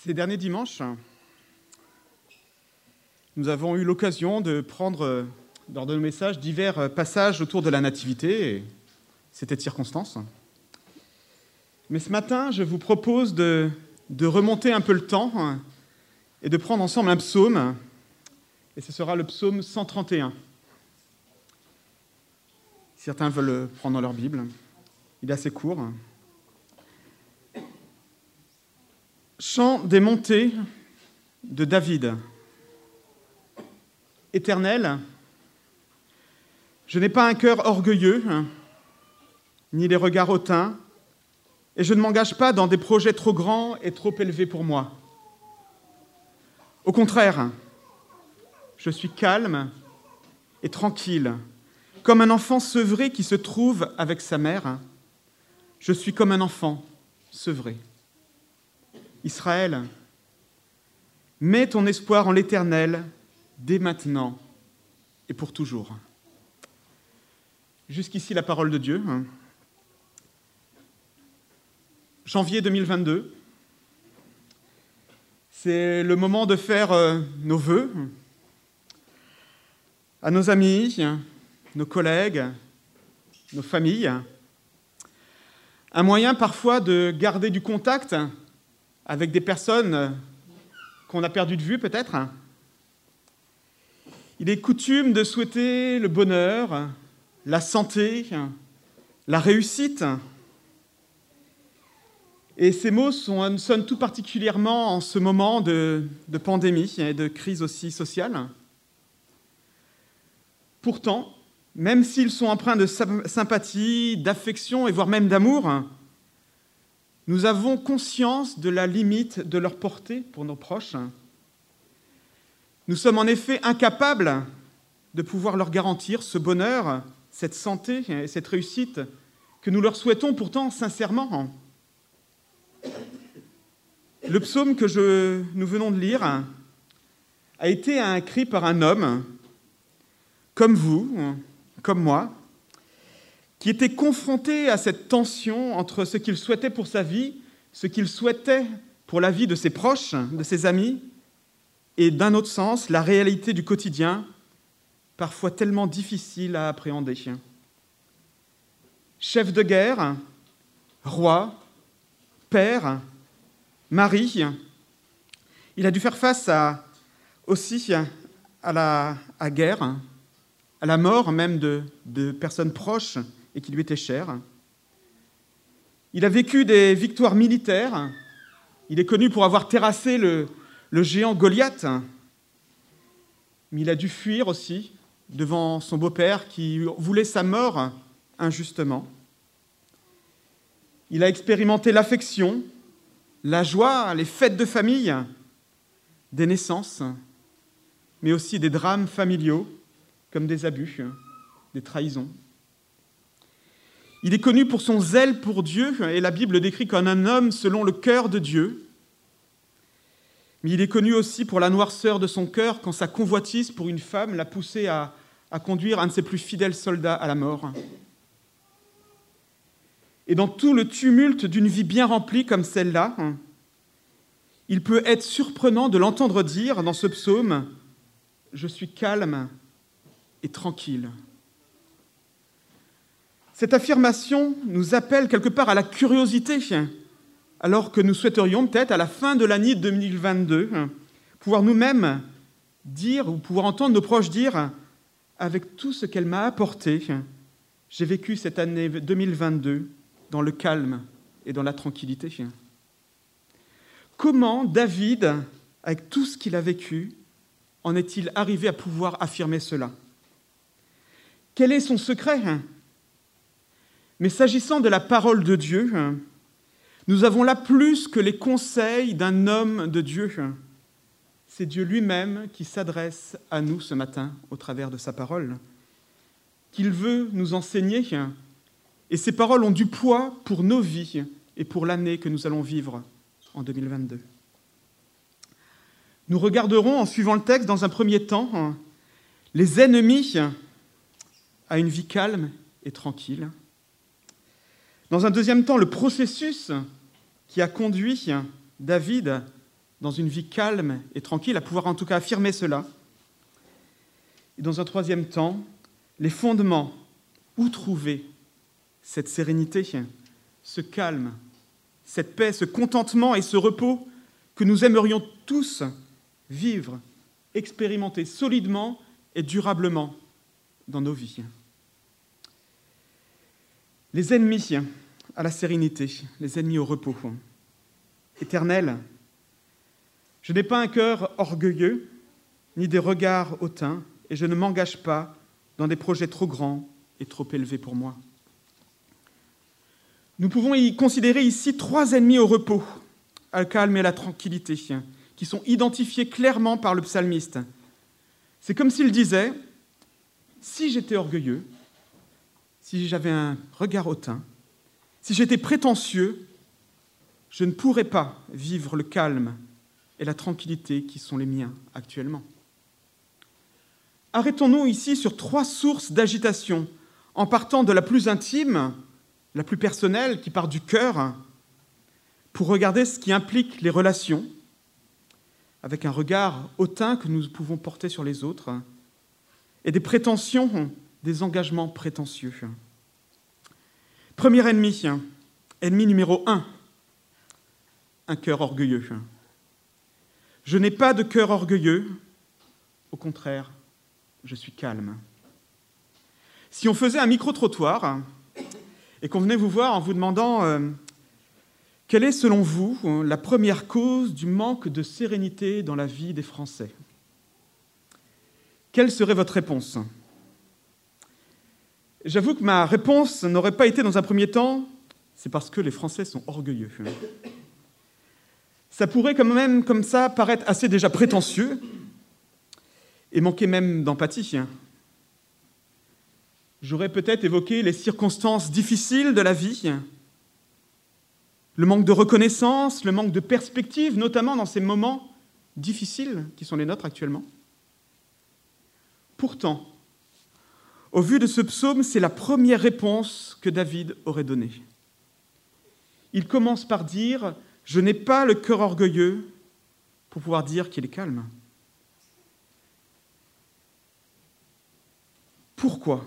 Ces derniers dimanches, nous avons eu l'occasion de prendre, de nos messages, divers passages autour de la Nativité, et c'était de circonstance. Mais ce matin, je vous propose de, de remonter un peu le temps et de prendre ensemble un psaume, et ce sera le psaume 131. Certains veulent le prendre dans leur Bible. Il est assez court. Chant des montées de David. Éternel, je n'ai pas un cœur orgueilleux, ni les regards hautains, et je ne m'engage pas dans des projets trop grands et trop élevés pour moi. Au contraire, je suis calme et tranquille, comme un enfant sevré qui se trouve avec sa mère. Je suis comme un enfant sevré. Israël, mets ton espoir en l'Éternel dès maintenant et pour toujours. Jusqu'ici la parole de Dieu. Janvier 2022, c'est le moment de faire euh, nos voeux à nos amis, nos collègues, nos familles. Un moyen parfois de garder du contact avec des personnes qu'on a perdues de vue peut-être. Il est coutume de souhaiter le bonheur, la santé, la réussite. Et ces mots sont, sonnent tout particulièrement en ce moment de, de pandémie et de crise aussi sociale. Pourtant, même s'ils sont empreints de sympathie, d'affection et voire même d'amour, nous avons conscience de la limite de leur portée pour nos proches. Nous sommes en effet incapables de pouvoir leur garantir ce bonheur, cette santé et cette réussite que nous leur souhaitons pourtant sincèrement. Le psaume que nous venons de lire a été écrit par un homme comme vous, comme moi, qui était confronté à cette tension entre ce qu'il souhaitait pour sa vie, ce qu'il souhaitait pour la vie de ses proches, de ses amis, et d'un autre sens, la réalité du quotidien, parfois tellement difficile à appréhender. Chef de guerre, roi, père, mari, il a dû faire face à, aussi à la guerre, à la mort même de personnes proches et qui lui étaient chères. Il a vécu des victoires militaires. Il est connu pour avoir terrassé le, le géant Goliath. Mais il a dû fuir aussi devant son beau-père qui voulait sa mort injustement. Il a expérimenté l'affection, la joie, les fêtes de famille, des naissances, mais aussi des drames familiaux comme des abus, des trahisons. Il est connu pour son zèle pour Dieu, et la Bible le décrit comme un homme selon le cœur de Dieu. Mais il est connu aussi pour la noirceur de son cœur quand sa convoitise pour une femme l'a poussé à, à conduire un de ses plus fidèles soldats à la mort. Et dans tout le tumulte d'une vie bien remplie comme celle-là, il peut être surprenant de l'entendre dire dans ce psaume Je suis calme et tranquille. Cette affirmation nous appelle quelque part à la curiosité, alors que nous souhaiterions peut-être à la fin de l'année 2022 pouvoir nous-mêmes dire ou pouvoir entendre nos proches dire avec tout ce qu'elle m'a apporté, j'ai vécu cette année 2022 dans le calme et dans la tranquillité. Comment David, avec tout ce qu'il a vécu, en est-il arrivé à pouvoir affirmer cela? Quel est son secret? Mais s'agissant de la parole de Dieu, nous avons là plus que les conseils d'un homme de Dieu. C'est Dieu lui-même qui s'adresse à nous ce matin au travers de sa parole, qu'il veut nous enseigner. Et ces paroles ont du poids pour nos vies et pour l'année que nous allons vivre en 2022. Nous regarderons en suivant le texte dans un premier temps les ennemis à une vie calme et tranquille. Dans un deuxième temps, le processus qui a conduit David dans une vie calme et tranquille, à pouvoir en tout cas affirmer cela. Et dans un troisième temps, les fondements, où trouver cette sérénité, ce calme, cette paix, ce contentement et ce repos que nous aimerions tous vivre, expérimenter solidement et durablement dans nos vies. Les ennemis à la sérénité, les ennemis au repos. Éternel, je n'ai pas un cœur orgueilleux, ni des regards hautains, et je ne m'engage pas dans des projets trop grands et trop élevés pour moi. Nous pouvons y considérer ici trois ennemis au repos, le calme et la tranquillité, qui sont identifiés clairement par le psalmiste. C'est comme s'il disait, si j'étais orgueilleux, si j'avais un regard hautain, si j'étais prétentieux, je ne pourrais pas vivre le calme et la tranquillité qui sont les miens actuellement. Arrêtons-nous ici sur trois sources d'agitation, en partant de la plus intime, la plus personnelle, qui part du cœur, pour regarder ce qui implique les relations, avec un regard hautain que nous pouvons porter sur les autres, et des prétentions, des engagements prétentieux. Premier ennemi, ennemi numéro un, un cœur orgueilleux. Je n'ai pas de cœur orgueilleux, au contraire, je suis calme. Si on faisait un micro-trottoir et qu'on venait vous voir en vous demandant euh, quelle est selon vous la première cause du manque de sérénité dans la vie des Français, quelle serait votre réponse? J'avoue que ma réponse n'aurait pas été dans un premier temps, c'est parce que les Français sont orgueilleux. Ça pourrait quand même comme ça paraître assez déjà prétentieux et manquer même d'empathie. J'aurais peut-être évoqué les circonstances difficiles de la vie, le manque de reconnaissance, le manque de perspective, notamment dans ces moments difficiles qui sont les nôtres actuellement. Pourtant, au vu de ce psaume, c'est la première réponse que David aurait donnée. Il commence par dire Je n'ai pas le cœur orgueilleux pour pouvoir dire qu'il est calme. Pourquoi?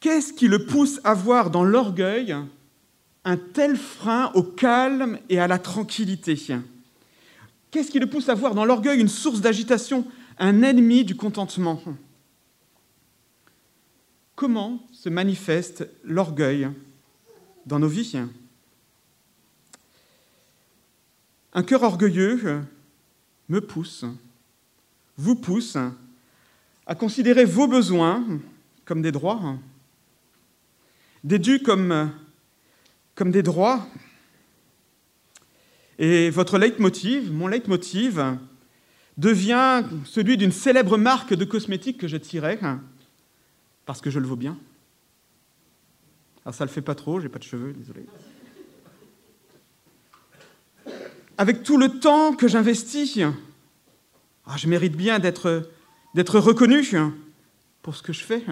Qu'est-ce qui le pousse à voir dans l'orgueil un tel frein au calme et à la tranquillité? Qu'est-ce qui le pousse à voir dans l'orgueil une source d'agitation, un ennemi du contentement? Comment se manifeste l'orgueil dans nos vies Un cœur orgueilleux me pousse, vous pousse à considérer vos besoins comme des droits, des dus comme, comme des droits. Et votre leitmotiv, mon leitmotiv, devient celui d'une célèbre marque de cosmétiques que je tirais parce que je le vaux bien. Alors ça ne le fait pas trop, j'ai pas de cheveux, désolé. Avec tout le temps que j'investis, ah, je mérite bien d'être, d'être reconnu pour ce que je fais.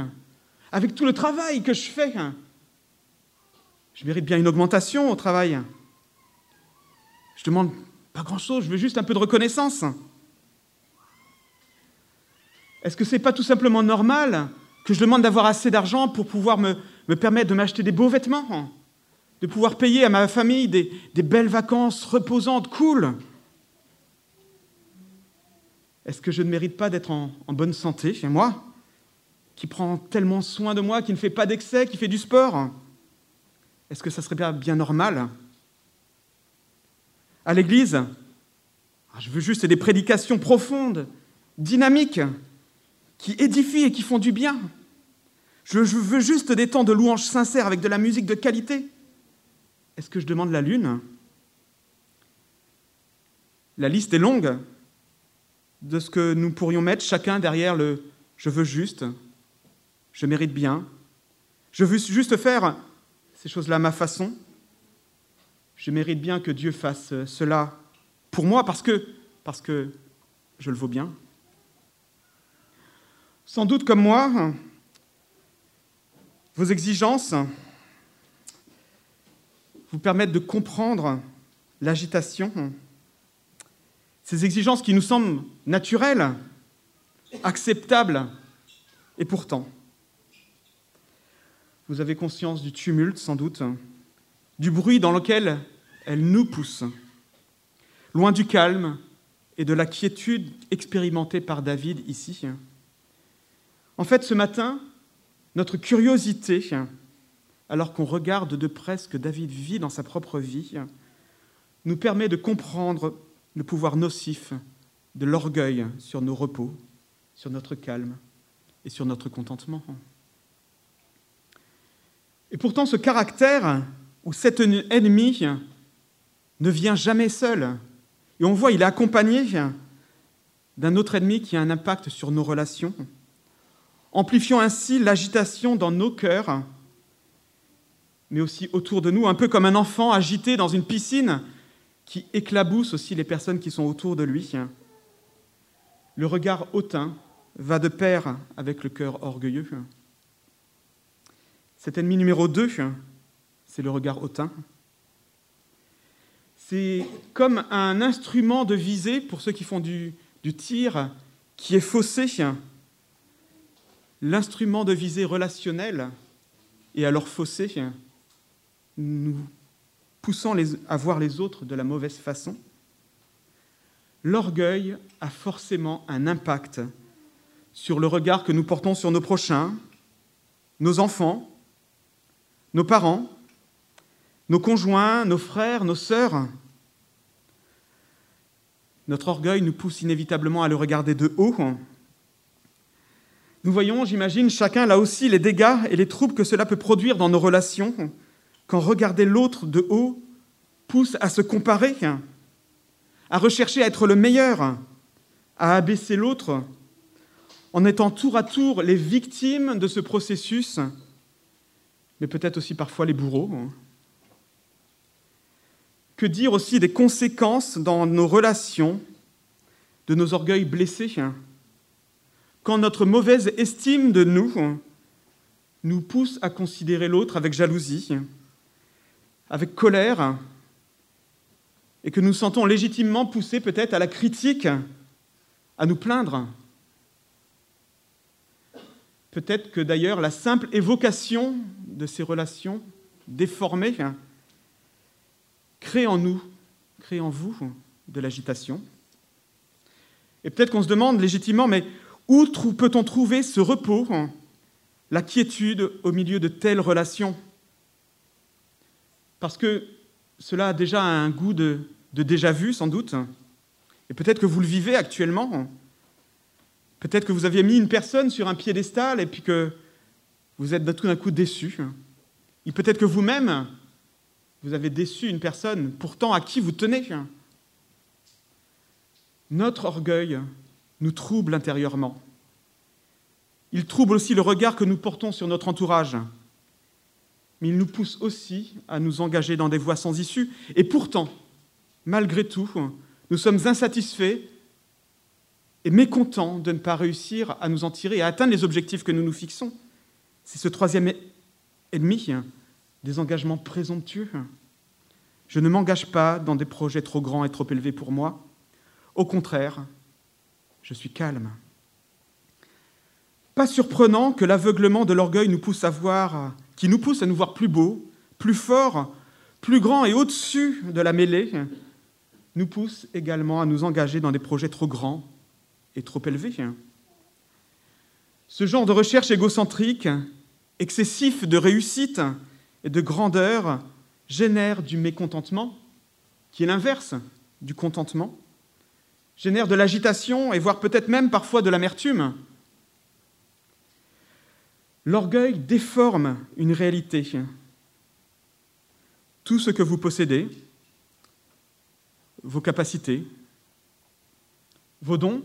Avec tout le travail que je fais, je mérite bien une augmentation au travail. Je demande pas grand-chose, je veux juste un peu de reconnaissance. Est-ce que ce n'est pas tout simplement normal que je demande d'avoir assez d'argent pour pouvoir me, permettre de m'acheter des beaux vêtements, de pouvoir payer à ma famille des, belles vacances reposantes, cool. Est-ce que je ne mérite pas d'être en, bonne santé, chez moi, qui prend tellement soin de moi, qui ne fait pas d'excès, qui fait du sport? Est-ce que ça serait bien, bien normal? À l'église, ah, je veux juste des prédications profondes, dynamiques, qui édifient et qui font du bien. Je veux juste des temps de louange sincères avec de la musique de qualité. Est-ce que je demande la lune? La liste est longue de ce que nous pourrions mettre chacun derrière le je veux juste, je mérite bien, je veux juste faire ces choses-là à ma façon. Je mérite bien que Dieu fasse cela pour moi parce que, parce que je le vaux bien. Sans doute comme moi, vos exigences vous permettent de comprendre l'agitation Ces exigences qui nous semblent naturelles, acceptables, et pourtant, vous avez conscience du tumulte sans doute, du bruit dans lequel elles nous poussent, loin du calme et de la quiétude expérimentée par David ici. En fait, ce matin, notre curiosité, alors qu'on regarde de près ce que David vit dans sa propre vie, nous permet de comprendre le pouvoir nocif de l'orgueil sur nos repos, sur notre calme et sur notre contentement. Et pourtant, ce caractère ou cet ennemi ne vient jamais seul. Et on voit, il est accompagné d'un autre ennemi qui a un impact sur nos relations, amplifiant ainsi l'agitation dans nos cœurs, mais aussi autour de nous, un peu comme un enfant agité dans une piscine qui éclabousse aussi les personnes qui sont autour de lui. Le regard hautain va de pair avec le cœur orgueilleux. Cet ennemi numéro 2, c'est le regard hautain. C'est comme un instrument de visée pour ceux qui font du, du tir qui est faussé. L'instrument de visée relationnel est alors faussé, nous poussant à voir les autres de la mauvaise façon. L'orgueil a forcément un impact sur le regard que nous portons sur nos prochains, nos enfants, nos parents, nos conjoints, nos frères, nos sœurs. Notre orgueil nous pousse inévitablement à le regarder de haut. Nous voyons, j'imagine, chacun là aussi les dégâts et les troubles que cela peut produire dans nos relations quand regarder l'autre de haut pousse à se comparer, à rechercher à être le meilleur, à abaisser l'autre, en étant tour à tour les victimes de ce processus, mais peut-être aussi parfois les bourreaux. Que dire aussi des conséquences dans nos relations de nos orgueils blessés? Quand notre mauvaise estime de nous nous pousse à considérer l'autre avec jalousie, avec colère, et que nous sentons légitimement poussés peut-être à la critique, à nous plaindre. Peut-être que d'ailleurs la simple évocation de ces relations déformées crée en nous, crée en vous de l'agitation. Et peut-être qu'on se demande légitimement, mais où peut-on trouver ce repos, la quiétude au milieu de telles relations? Parce que cela a déjà un goût de, de déjà-vu, sans doute, et peut-être que vous le vivez actuellement. Peut-être que vous aviez mis une personne sur un piédestal et puis que vous êtes tout d'un coup déçu. Et peut-être que vous-même, vous avez déçu une personne pourtant à qui vous tenez. Notre orgueil nous trouble intérieurement. Il trouble aussi le regard que nous portons sur notre entourage. Mais il nous pousse aussi à nous engager dans des voies sans issue. Et pourtant, malgré tout, nous sommes insatisfaits et mécontents de ne pas réussir à nous en tirer à atteindre les objectifs que nous nous fixons. C'est ce troisième ennemi, des engagements présomptueux. Je ne m'engage pas dans des projets trop grands et trop élevés pour moi. Au contraire, je suis calme. Pas surprenant que l'aveuglement de l'orgueil nous pousse à voir, qui nous pousse à nous voir plus beaux, plus forts, plus grands et au-dessus de la mêlée, nous pousse également à nous engager dans des projets trop grands et trop élevés. Ce genre de recherche égocentrique, excessif de réussite et de grandeur, génère du mécontentement, qui est l'inverse du contentement, génère de l'agitation et voire peut-être même parfois de l'amertume. L'orgueil déforme une réalité. Tout ce que vous possédez, vos capacités, vos dons,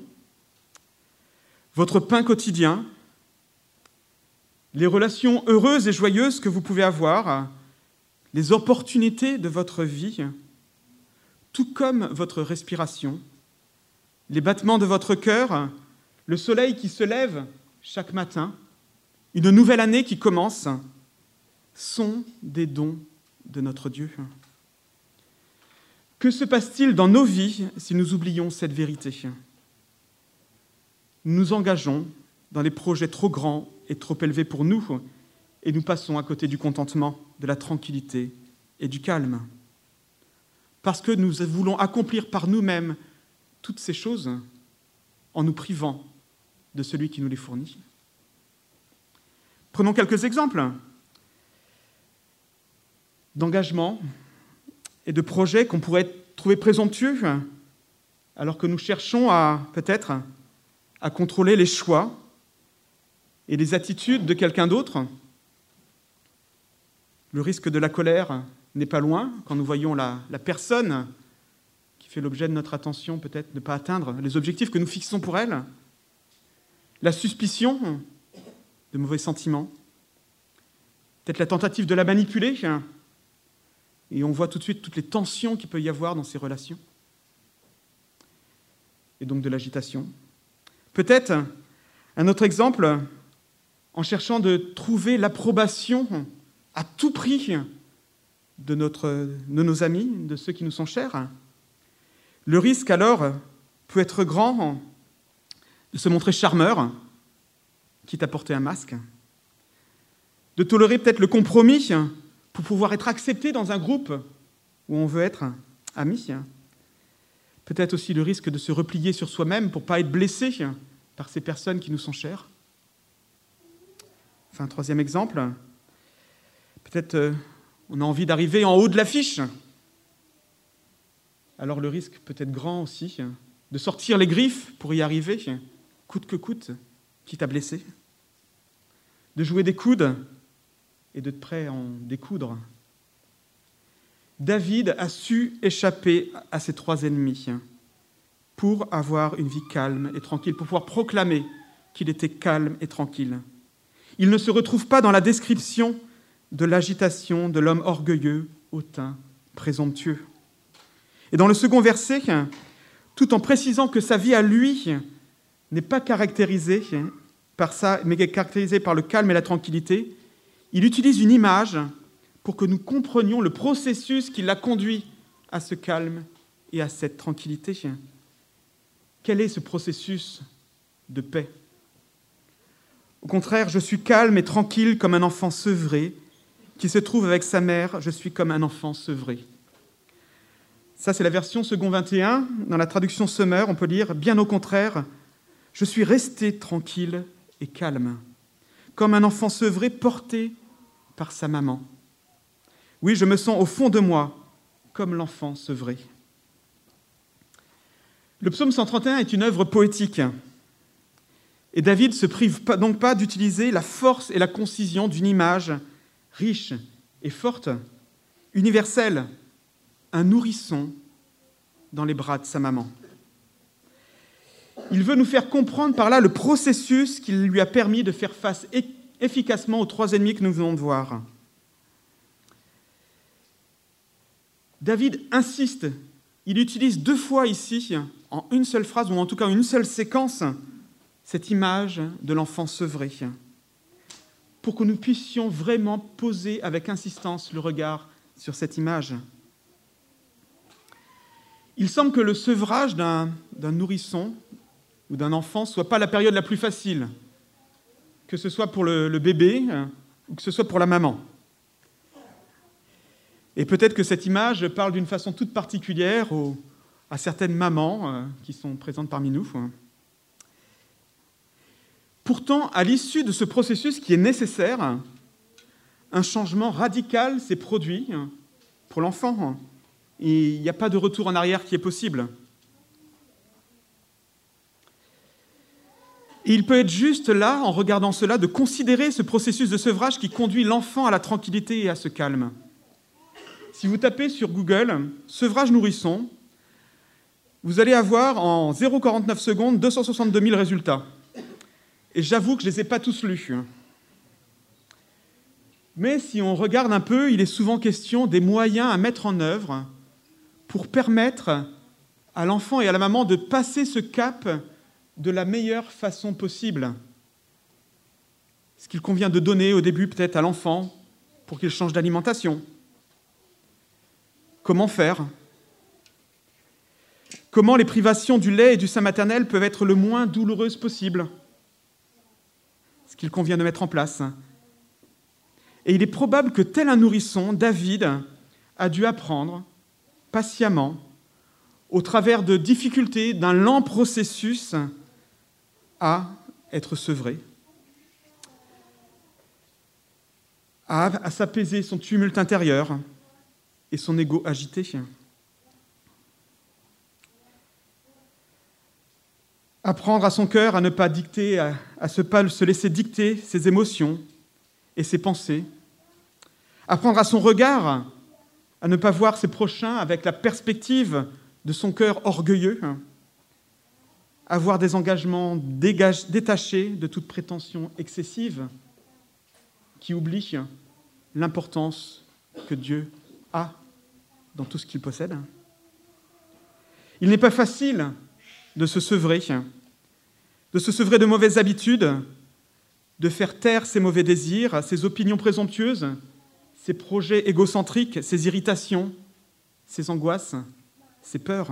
votre pain quotidien, les relations heureuses et joyeuses que vous pouvez avoir, les opportunités de votre vie, tout comme votre respiration, les battements de votre cœur, le soleil qui se lève chaque matin, une nouvelle année qui commence, sont des dons de notre Dieu. Que se passe-t-il dans nos vies si nous oublions cette vérité? Nous nous engageons dans des projets trop grands et trop élevés pour nous, et nous passons à côté du contentement, de la tranquillité et du calme. Parce que nous voulons accomplir par nous-mêmes toutes ces choses en nous privant de celui qui nous les fournit. Prenons quelques exemples d'engagement et de projets qu'on pourrait trouver présomptueux, alors que nous cherchons à peut-être à contrôler les choix et les attitudes de quelqu'un d'autre. Le risque de la colère n'est pas loin quand nous voyons la, la personne fait l'objet de notre attention peut-être ne pas atteindre les objectifs que nous fixons pour elle. La suspicion de mauvais sentiments, peut-être la tentative de la manipuler, et on voit tout de suite toutes les tensions qu'il peut y avoir dans ces relations, et donc de l'agitation. Peut-être un autre exemple, en cherchant de trouver l'approbation à tout prix de, notre, de nos amis, de ceux qui nous sont chers. Le risque alors peut être grand de se montrer charmeur, quitte à porter un masque, de tolérer peut-être le compromis pour pouvoir être accepté dans un groupe où on veut être ami. Peut-être aussi le risque de se replier sur soi-même pour ne pas être blessé par ces personnes qui nous sont chères. Enfin, troisième exemple, peut-être euh, on a envie d'arriver en haut de l'affiche. Alors le risque peut être grand aussi de sortir les griffes pour y arriver, coûte que coûte, quitte à blesser, de jouer des coudes et de près en découdre. David a su échapper à ses trois ennemis pour avoir une vie calme et tranquille, pour pouvoir proclamer qu'il était calme et tranquille. Il ne se retrouve pas dans la description de l'agitation de l'homme orgueilleux, hautain, présomptueux. Et dans le second verset, tout en précisant que sa vie à lui n'est pas caractérisée par ça, mais caractérisée par le calme et la tranquillité, il utilise une image pour que nous comprenions le processus qui l'a conduit à ce calme et à cette tranquillité. Quel est ce processus de paix? Au contraire, je suis calme et tranquille comme un enfant sevré qui se trouve avec sa mère, je suis comme un enfant sevré. Ça, c'est la version second 21. Dans la traduction Summer, on peut lire Bien au contraire, je suis resté tranquille et calme, comme un enfant sevré porté par sa maman. Oui, je me sens au fond de moi comme l'enfant sevré. Le psaume 131 est une œuvre poétique. Et David se prive donc pas d'utiliser la force et la concision d'une image riche et forte, universelle, un nourrisson dans les bras de sa maman. Il veut nous faire comprendre par là le processus qui lui a permis de faire face efficacement aux trois ennemis que nous venons de voir. David insiste, il utilise deux fois ici, en une seule phrase, ou en tout cas une seule séquence, cette image de l'enfant sevré, pour que nous puissions vraiment poser avec insistance le regard sur cette image. Il semble que le sevrage d'un nourrisson ou d'un enfant ne soit pas la période la plus facile que ce soit pour le, bébé euh, ou que ce soit pour la maman. Et peut-être que cette image parle d'une façon toute particulière à certaines mamans euh, qui sont présentes parmi nous. Pourtant, à l'issue de ce processus qui est nécessaire, un changement radical s'est produit pour l'enfant. Il n'y a pas de retour en arrière qui est possible. Il peut être juste là, en regardant cela, de considérer ce processus de sevrage qui conduit l'enfant à la tranquillité et à ce calme. Si vous tapez sur Google sevrage nourrisson, vous allez avoir en 0,49 secondes 262 000 résultats. Et j'avoue que je ne les ai pas tous lus. Mais si on regarde un peu, il est souvent question des moyens à mettre en œuvre pour permettre à l'enfant et à la maman de passer ce cap de la meilleure façon possible. Ce qu'il convient de donner au début peut-être à l'enfant pour qu'il change d'alimentation. Comment faire? Comment les privations du lait et du sein maternel peuvent être le moins douloureuses possible, ce qu'il convient de mettre en place. Et il est probable que tel un nourrisson, David a dû apprendre patiemment, au travers de difficultés, d'un lent processus, à être sevré, à, s'apaiser son tumulte intérieur et son ego agité. Apprendre à son cœur à ne pas dicter, à, à se, pas se laisser dicter ses émotions et ses pensées. Apprendre à son regard à ne pas voir ses prochains avec la perspective de son cœur orgueilleux. Avoir des engagements détachés de toute prétention excessive qui oublie l'importance que Dieu a dans tout ce qu'il possède. Il n'est pas facile de se sevrer, de se sevrer de mauvaises habitudes, de faire taire ses mauvais désirs, ses opinions présomptueuses, ses projets égocentriques, ses irritations, ses angoisses, ses peurs.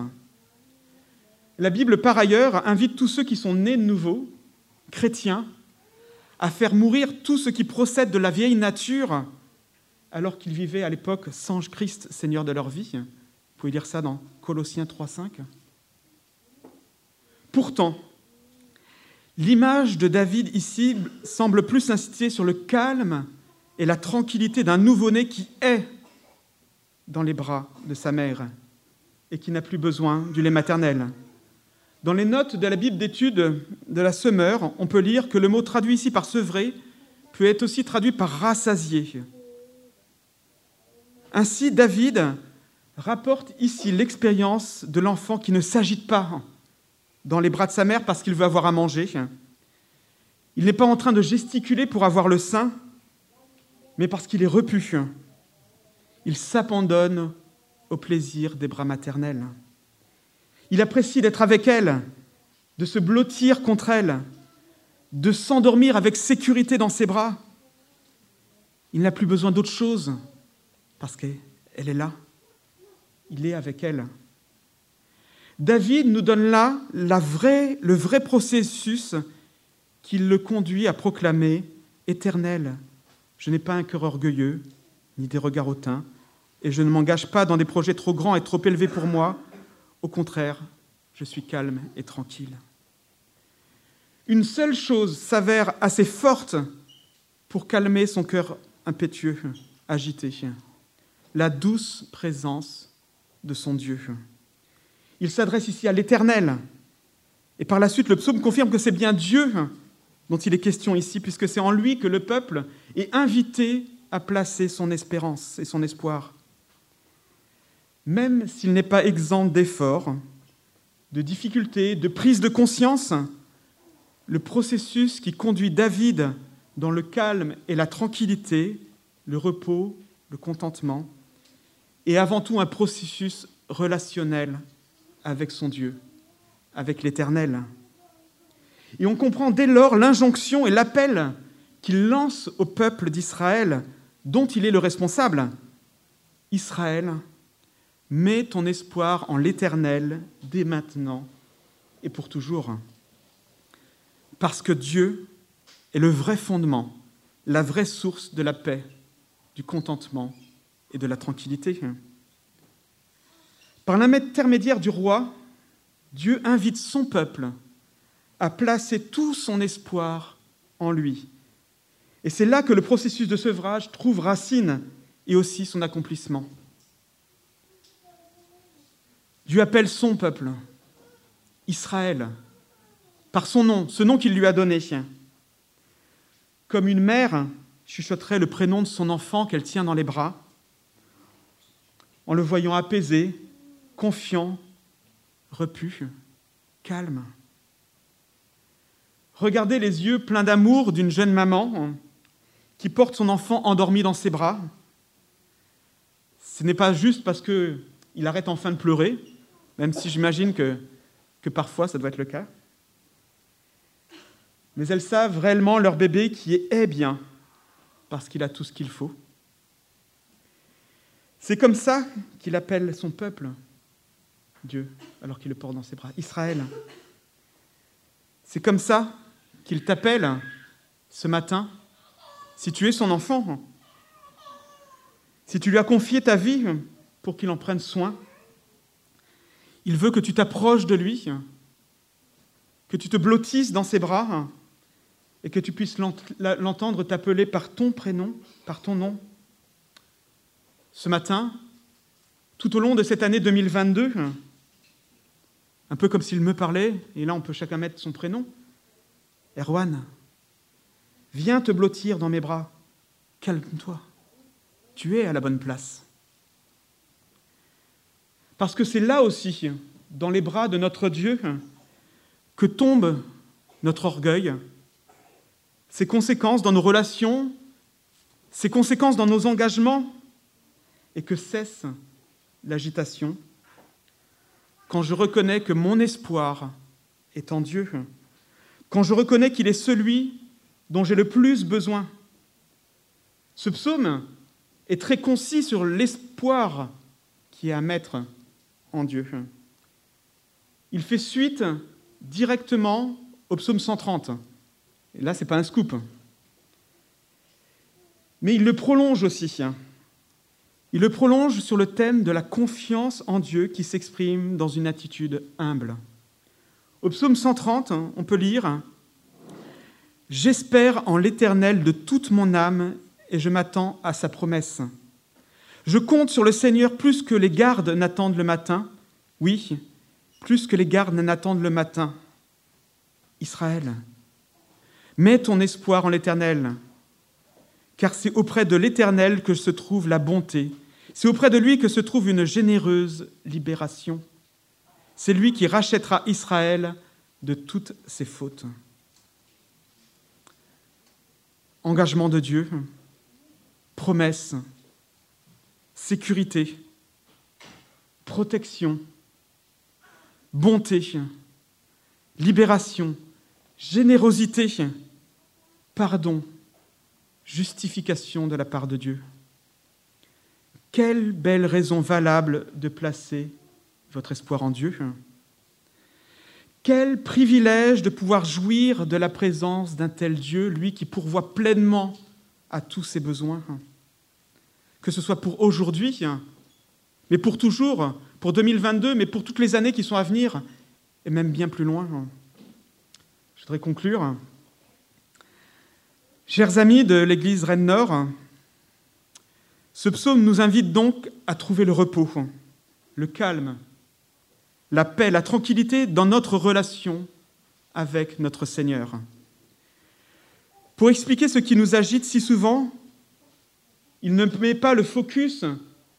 La Bible, par ailleurs, invite tous ceux qui sont nés de nouveau, chrétiens, à faire mourir tout ce qui procède de la vieille nature, alors qu'ils vivaient à l'époque sans Christ, Seigneur de leur vie. Vous pouvez lire ça dans Colossiens 3.5. Pourtant, l'image de David ici semble plus insister sur le calme et la tranquillité d'un nouveau-né qui est dans les bras de sa mère et qui n'a plus besoin du lait maternel. Dans les notes de la Bible d'études de la Semeur, on peut lire que le mot traduit ici par sevré peut être aussi traduit par rassasié. Ainsi, David rapporte ici l'expérience de l'enfant qui ne s'agite pas dans les bras de sa mère parce qu'il veut avoir à manger. Il n'est pas en train de gesticuler pour avoir le sein, mais parce qu'il est repu. Il s'abandonne au plaisir des bras maternels. Il apprécie d'être avec elle, de se blottir contre elle, de s'endormir avec sécurité dans ses bras. Il n'a plus besoin d'autre chose parce qu'elle est là. Il est avec elle. David nous donne là le vrai processus qui le conduit à proclamer Éternel, je n'ai pas un cœur orgueilleux, ni des regards hautains, et je ne m'engage pas dans des projets trop grands et trop élevés pour moi. Au contraire, je suis calme et tranquille. Une seule chose s'avère assez forte pour calmer son cœur impétueux, agité, la douce présence de son Dieu. Il s'adresse ici à l'Éternel. Et par la suite, le psaume confirme que c'est bien Dieu dont il est question ici, puisque c'est en lui que le peuple est invité à placer son espérance et son espoir. Même s'il n'est pas exempt d'efforts, de difficultés, de prise de conscience, le processus qui conduit David dans le calme et la tranquillité, le repos, le contentement, est avant tout un processus relationnel avec son Dieu, avec l'Éternel. Et on comprend dès lors l'injonction et l'appel qu'il lance au peuple d'Israël, dont il est le responsable. Israël, mets ton espoir en l'Éternel dès maintenant et pour toujours. Parce que Dieu est le vrai fondement, la vraie source de la paix, du contentement et de la tranquillité. Par l'intermédiaire du roi, Dieu invite son peuple à placer tout son espoir en lui. Et c'est là que le processus de sevrage trouve racine et aussi son accomplissement. Dieu appelle son peuple, Israël, par son nom, ce nom qu'il lui a donné. Comme une mère chuchoterait le prénom de son enfant qu'elle tient dans les bras, en le voyant apaisé, confiant, repu, calme. Regardez les yeux pleins d'amour d'une jeune maman qui porte son enfant endormi dans ses bras. Ce n'est pas juste parce qu'il arrête enfin de pleurer, même si j'imagine que, parfois ça doit être le cas. Mais elles savent réellement leur bébé qui est bien parce qu'il a tout ce qu'il faut. C'est comme ça qu'il appelle son peuple. Dieu, alors qu'il le porte dans ses bras. Israël. C'est comme ça qu'il t'appelle ce matin, si tu es son enfant, si tu lui as confié ta vie pour qu'il en prenne soin. Il veut que tu t'approches de lui, que tu te blottisses dans ses bras et que tu puisses l'entendre t'appeler par ton prénom, par ton nom. Ce matin, tout au long de cette année 2022, un peu comme s'il me parlait, et là on peut chacun mettre son prénom, Erwan, viens te blottir dans mes bras, calme-toi, tu es à la bonne place. Parce que c'est là aussi, dans les bras de notre Dieu, que tombe notre orgueil, ses conséquences dans nos relations, ses conséquences dans nos engagements, et que cesse l'agitation. Quand je reconnais que mon espoir est en Dieu, quand je reconnais qu'il est celui dont j'ai le plus besoin. Ce psaume est très concis sur l'espoir qui est à mettre en Dieu. Il fait suite directement au psaume 130. Et là, ce n'est pas un scoop. Mais il le prolonge aussi. Il le prolonge sur le thème de la confiance en Dieu qui s'exprime dans une attitude humble. Au psaume 130, on peut lire J'espère en l'Éternel de toute mon âme et je m'attends à sa promesse. Je compte sur le Seigneur plus que les gardes n'attendent le matin. Oui, plus que les gardes n'attendent le matin. Israël, mets ton espoir en l'Éternel, car c'est auprès de l'Éternel que se trouve la bonté, c'est auprès de lui que se trouve une généreuse libération. C'est lui qui rachètera Israël de toutes ses fautes. Engagement de Dieu, promesse, sécurité, protection, bonté, libération, générosité, pardon, justification de la part de Dieu. Quelle belle raison valable de placer votre espoir en Dieu. Quel privilège de pouvoir jouir de la présence d'un tel Dieu, lui qui pourvoit pleinement à tous ses besoins. Que ce soit pour aujourd'hui, mais pour toujours, pour 2022, mais pour toutes les années qui sont à venir, et même bien plus loin. Je voudrais conclure. Chers amis de l'Église Rennes-Nord, ce psaume nous invite donc à trouver le repos, le calme, la paix, la tranquillité dans notre relation avec notre Seigneur. Pour expliquer ce qui nous agite si souvent, il ne met pas le focus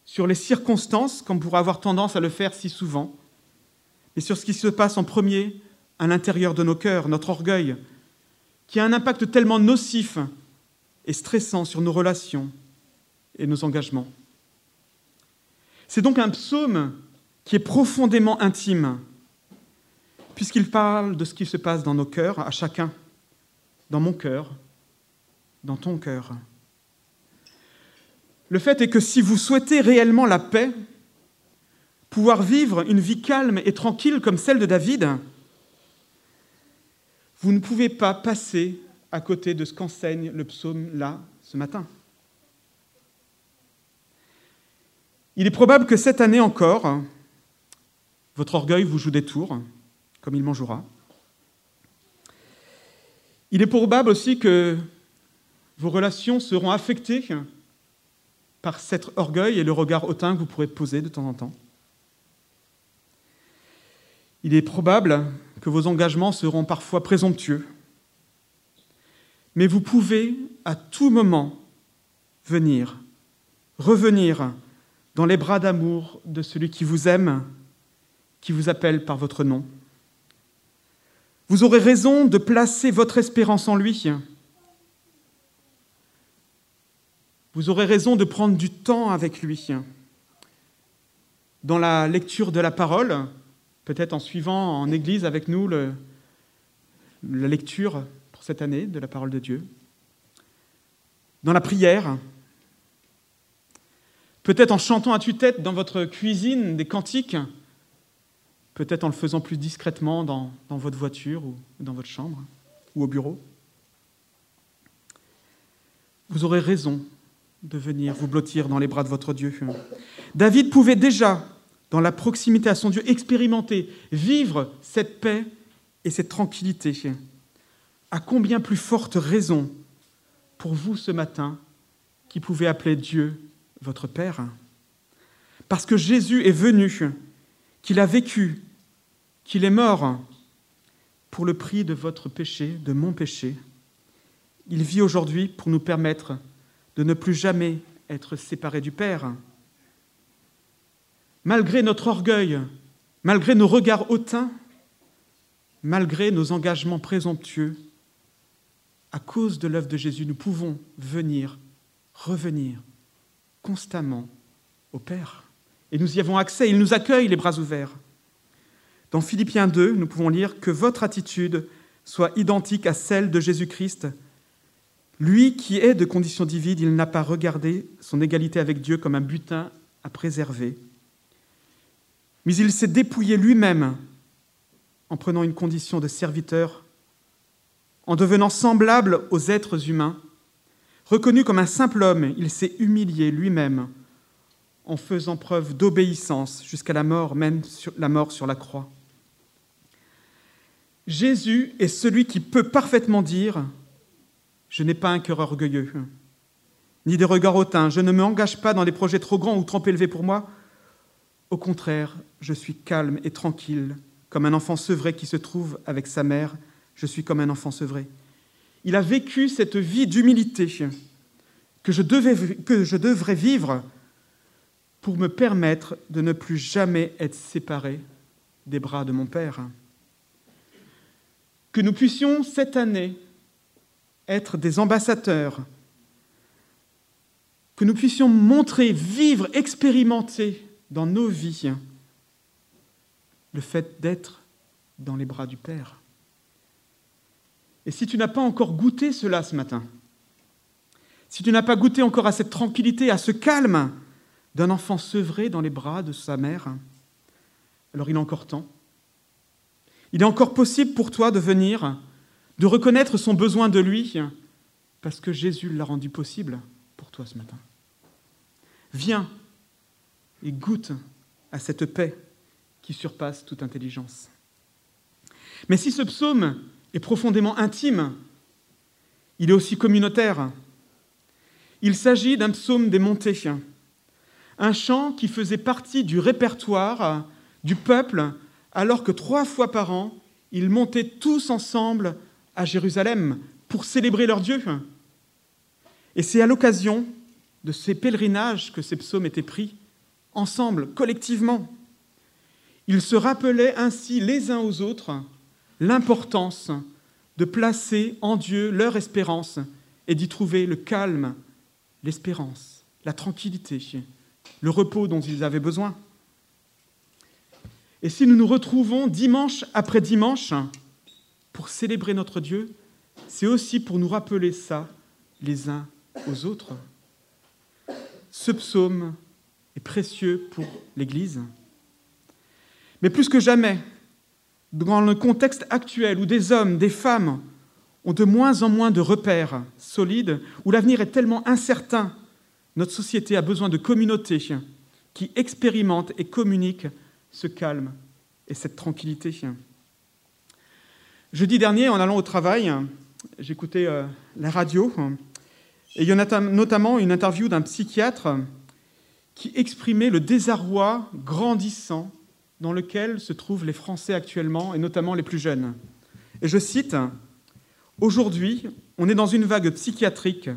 sur les circonstances, comme pourrait avoir tendance à le faire si souvent, mais sur ce qui se passe en premier à l'intérieur de nos cœurs, notre orgueil, qui a un impact tellement nocif et stressant sur nos relations, et nos engagements. C'est donc un psaume qui est profondément intime, puisqu'il parle de ce qui se passe dans nos cœurs, à chacun, dans mon cœur, dans ton cœur. Le fait est que si vous souhaitez réellement la paix, pouvoir vivre une vie calme et tranquille comme celle de David, vous ne pouvez pas passer à côté de ce qu'enseigne le psaume là ce matin. Il est probable que cette année encore, votre orgueil vous joue des tours, comme il m'en jouera. Il est probable aussi que vos relations seront affectées par cet orgueil et le regard hautain que vous pourrez poser de temps en temps. Il est probable que vos engagements seront parfois présomptueux, mais vous pouvez à tout moment venir, revenir dans les bras d'amour de celui qui vous aime, qui vous appelle par votre nom. Vous aurez raison de placer votre espérance en lui. Vous aurez raison de prendre du temps avec lui. Dans la lecture de la parole, peut-être en suivant en Église avec nous la lecture pour cette année de la parole de Dieu. Dans la prière, peut-être en chantant à tue-tête dans votre cuisine des cantiques, peut-être en le faisant plus discrètement dans, votre voiture ou dans votre chambre ou au bureau. Vous aurez raison de venir vous blottir dans les bras de votre Dieu. David pouvait déjà, dans la proximité à son Dieu, expérimenter, vivre cette paix et cette tranquillité. À combien plus forte raison pour vous ce matin qui pouvez appeler Dieu votre Père? Parce que Jésus est venu, qu'il a vécu, qu'il est mort pour le prix de votre péché, de mon péché. Il vit aujourd'hui pour nous permettre de ne plus jamais être séparés du Père. Malgré notre orgueil, malgré nos regards hautains, malgré nos engagements présomptueux, à cause de l'œuvre de Jésus, nous pouvons venir, revenir constamment au Père. Et nous y avons accès, il nous accueille les bras ouverts. Dans Philippiens 2, nous pouvons lire que votre attitude soit identique à celle de Jésus-Christ. Lui qui est de condition divine, il n'a pas regardé son égalité avec Dieu comme un butin à préserver, mais il s'est dépouillé lui-même en prenant une condition de serviteur, en devenant semblable aux êtres humains. Reconnu comme un simple homme, il s'est humilié lui-même en faisant preuve d'obéissance jusqu'à la mort, même sur la mort sur la croix. Jésus est celui qui peut parfaitement dire Je n'ai pas un cœur orgueilleux, ni des regards hautains, je ne m'engage pas dans des projets trop grands ou trop élevés pour moi. Au contraire, je suis calme et tranquille, comme un enfant sevré qui se trouve avec sa mère, je suis comme un enfant sevré. Il a vécu cette vie d'humilité que que je devrais vivre pour me permettre de ne plus jamais être séparé des bras de mon Père que nous puissions cette année être des ambassadeurs, que nous puissions montrer, vivre, expérimenter dans nos vies le fait d'être dans les bras du Père. Et si tu n'as pas encore goûté cela ce matin, si tu n'as pas goûté encore à cette tranquillité, à ce calme d'un enfant sevré dans les bras de sa mère, alors il est encore temps il est encore possible pour toi de venir, de reconnaître son besoin de lui, parce que Jésus l'a rendu possible pour toi ce matin. Viens et goûte à cette paix qui surpasse toute intelligence. Mais si ce psaume est profondément intime, il est aussi communautaire. Il s'agit d'un psaume des montées, un chant qui faisait partie du répertoire du peuple alors que trois fois par an, ils montaient tous ensemble à Jérusalem pour célébrer leur Dieu. Et c'est à l'occasion de ces pèlerinages que ces psaumes étaient pris, ensemble, collectivement. Ils se rappelaient ainsi les uns aux autres l'importance de placer en Dieu leur espérance et d'y trouver le calme, l'espérance, la tranquillité, le repos dont ils avaient besoin. Et si nous nous retrouvons dimanche après dimanche pour célébrer notre Dieu, c'est aussi pour nous rappeler ça les uns aux autres. Ce psaume est précieux pour l'Église. Mais plus que jamais, dans le contexte actuel où des hommes, des femmes ont de moins en moins de repères solides, où l'avenir est tellement incertain, notre société a besoin de communautés qui expérimentent et communiquent ce calme et cette tranquillité. Jeudi dernier, en allant au travail, j'écoutais euh, la radio et il y en a notamment une interview d'un psychiatre qui exprimait le désarroi grandissant dans lequel se trouvent les Français actuellement, et notamment les plus jeunes. Et je cite, Aujourd'hui, on est dans une vague psychiatrique,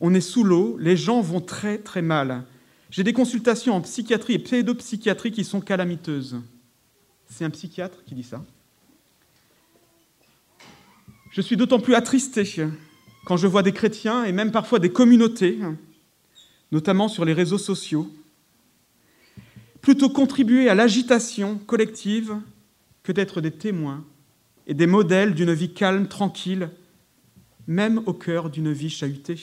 on est sous l'eau, les gens vont très très mal. J'ai des consultations en psychiatrie et pédopsychiatrie qui sont calamiteuses. C'est un psychiatre qui dit ça. Je suis d'autant plus attristé quand je vois des chrétiens et même parfois des communautés, notamment sur les réseaux sociaux, plutôt contribuer à l'agitation collective que d'être des témoins et des modèles d'une vie calme, tranquille, même au cœur d'une vie chahutée.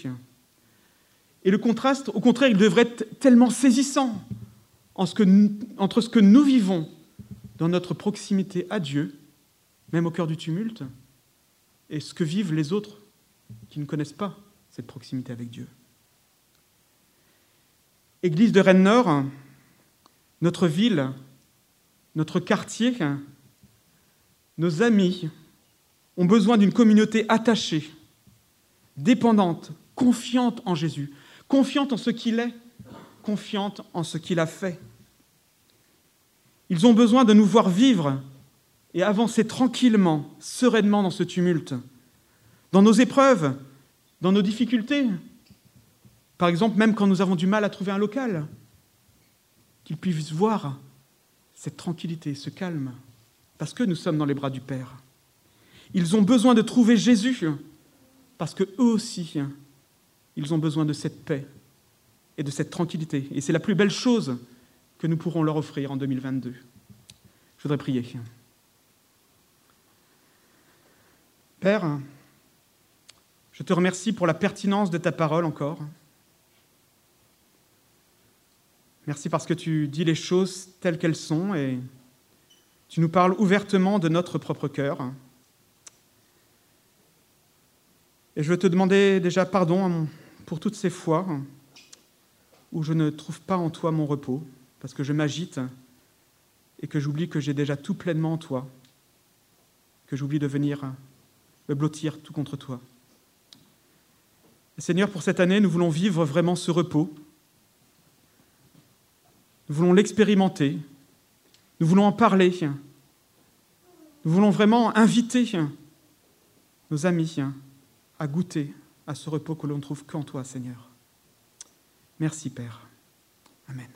Et le contraste, au contraire, il devrait être tellement saisissant entre ce que nous vivons dans notre proximité à Dieu, même au cœur du tumulte, et ce que vivent les autres qui ne connaissent pas cette proximité avec Dieu. Église de Rennes-Nord, notre ville, notre quartier, nos amis ont besoin d'une communauté attachée, dépendante, confiante en Jésus, confiante en ce qu'il est, confiante en ce qu'il a fait. Ils ont besoin de nous voir vivre et avancer tranquillement, sereinement dans ce tumulte, dans nos épreuves, dans nos difficultés. Par exemple, même quand nous avons du mal à trouver un local, qu'ils puissent voir cette tranquillité, ce calme, parce que nous sommes dans les bras du Père. Ils ont besoin de trouver Jésus, parce que eux aussi, ils ont besoin de cette paix et de cette tranquillité. Et c'est la plus belle chose que nous pourrons leur offrir en 2022. Je voudrais prier. Père, je te remercie pour la pertinence de ta parole encore. Merci parce que tu dis les choses telles qu'elles sont et tu nous parles ouvertement de notre propre cœur. Et je veux te demander déjà pardon pour toutes ces fois où je ne trouve pas en toi mon repos, parce que je m'agite et que j'oublie que j'ai déjà tout pleinement en toi, que j'oublie de venir me blottir tout contre toi. Seigneur, pour cette année, nous voulons vivre vraiment ce repos. Nous voulons l'expérimenter. Nous voulons en parler. Nous voulons vraiment inviter nos amis à goûter à ce repos que l'on ne trouve qu'en toi, Seigneur. Merci, Père. Amen.